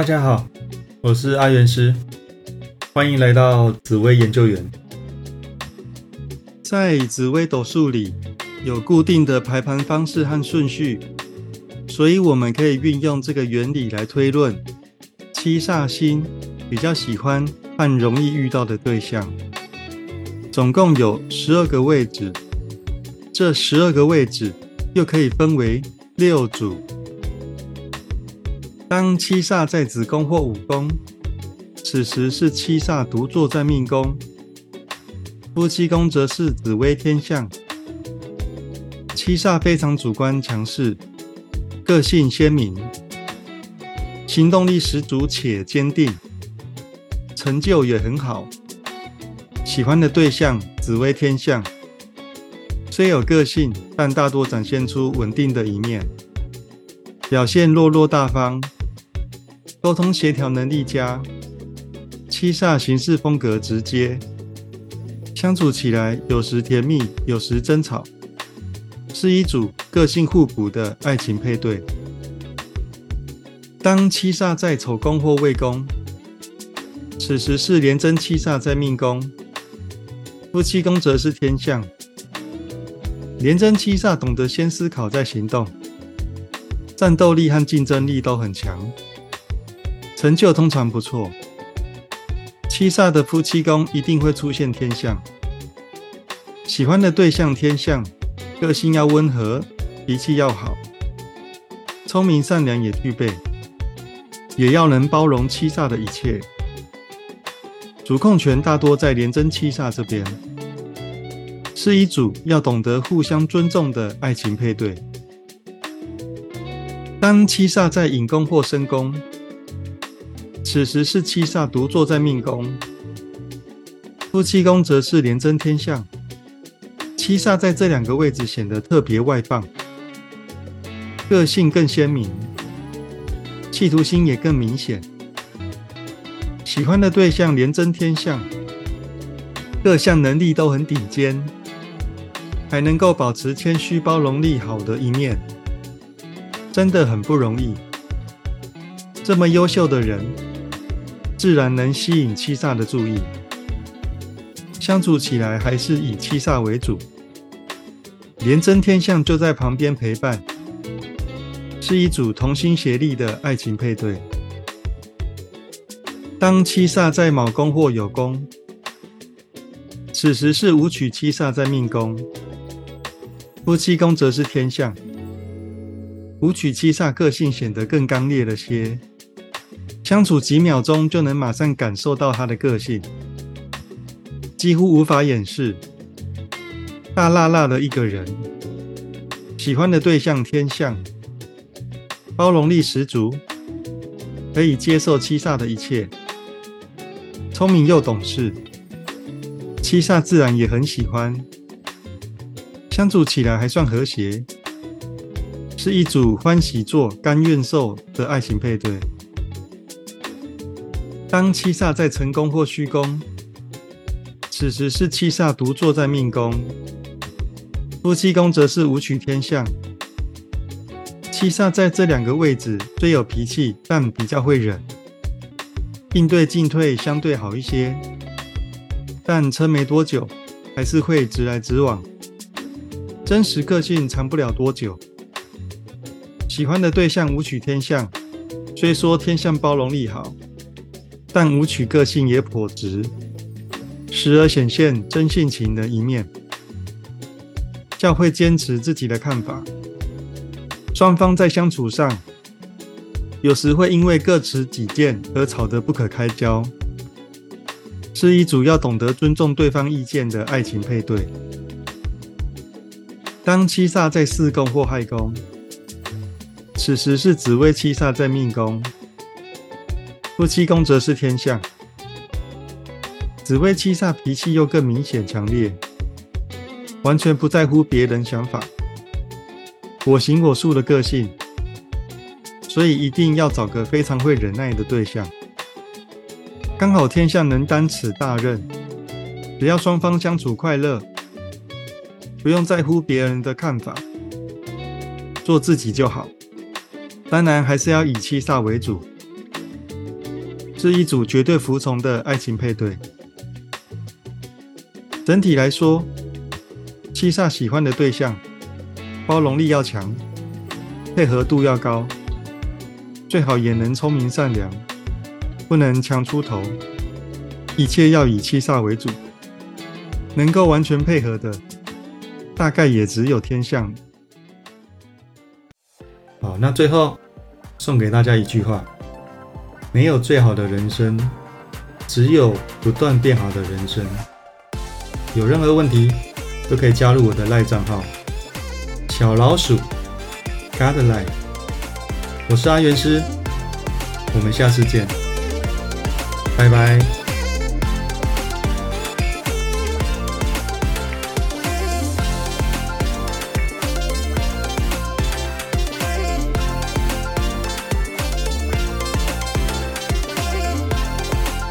大家好，我是阿元师，欢迎来到紫薇研究员。在紫微斗数里有固定的排盘方式和顺序，所以我们可以运用这个原理来推论七煞星比较喜欢和容易遇到的对象。总共有十二个位置，这十二个位置又可以分为六组。当七煞在子宫或午宫，此时是七煞独坐在命宫。夫妻宫则是紫微天象，七煞非常主观强势，个性鲜明，行动力十足且坚定，成就也很好。喜欢的对象紫微天象，虽有个性，但大多展现出稳定的一面，表现落落大方，沟通协调能力佳。七煞行事风格直接。相处起来有时甜蜜，有时争吵，是一组个性互补的爱情配对。当七煞在丑宫或未宫，此时是廉贞七煞在命宫，夫妻宫则是天象。廉贞七煞懂得先思考再行动，战斗力和竞争力都很强，成就通常不错。七煞的夫妻宫一定会出现天象，喜欢的对象天象，个性要温和，脾气要好，聪明善良也具备，也要能包容七煞的一切。主控权大多在廉贞七煞这边，是一组要懂得互相尊重的爱情配对。当七煞在引宫或申宫。此时是七煞独坐在命宫，夫妻宫则是廉贞天相。七煞在这两个位置显得特别外放，个性更鲜明，企图心也更明显。喜欢的对象廉贞天象，各项能力都很顶尖，还能够保持谦虚包容力好的一面，真的很不容易。这么优秀的人。自然能吸引七煞的注意，相处起来还是以七煞为主。廉贞天象就在旁边陪伴，是一组同心协力的爱情配对。当七煞在卯宫或酉宫，此时是武曲七煞在命宫，夫妻宫则是天象。武曲七煞个性显得更刚烈了些。相处几秒钟就能马上感受到他的个性，几乎无法掩饰。大辣辣的一个人，喜欢的对象天象，包容力十足，可以接受七煞的一切，聪明又懂事，七煞自然也很喜欢。相处起来还算和谐，是一组欢喜做、甘愿受的爱情配对。当七煞在成功或虚宫，此时是七煞独坐在命宫，夫妻宫则是武曲天象。七煞在这两个位置最有脾气，但比较会忍，应对进退相对好一些，但撑没多久，还是会直来直往，真实个性长不了多久。喜欢的对象武曲天象，虽说天象包容力好。但舞曲个性也颇直，时而显现真性情的一面，较会坚持自己的看法。双方在相处上，有时会因为各持己见而吵得不可开交，是一组要懂得尊重对方意见的爱情配对。当七煞在四宫或亥宫，此时是紫薇七煞在命宫。夫妻宫则是天象，紫薇七煞脾气又更明显强烈，完全不在乎别人想法，我行我素的个性，所以一定要找个非常会忍耐的对象。刚好天象能担此大任，只要双方相处快乐，不用在乎别人的看法，做自己就好。当然还是要以七煞为主。是一组绝对服从的爱情配对。整体来说，七煞喜欢的对象，包容力要强，配合度要高，最好也能聪明善良，不能强出头，一切要以七煞为主。能够完全配合的，大概也只有天象。好，那最后送给大家一句话：没有最好的人生，只有不断变好的人生。有任何问题都可以加入我的赖账号小老鼠 Godlike 我是阿元师，我们下次见，拜拜。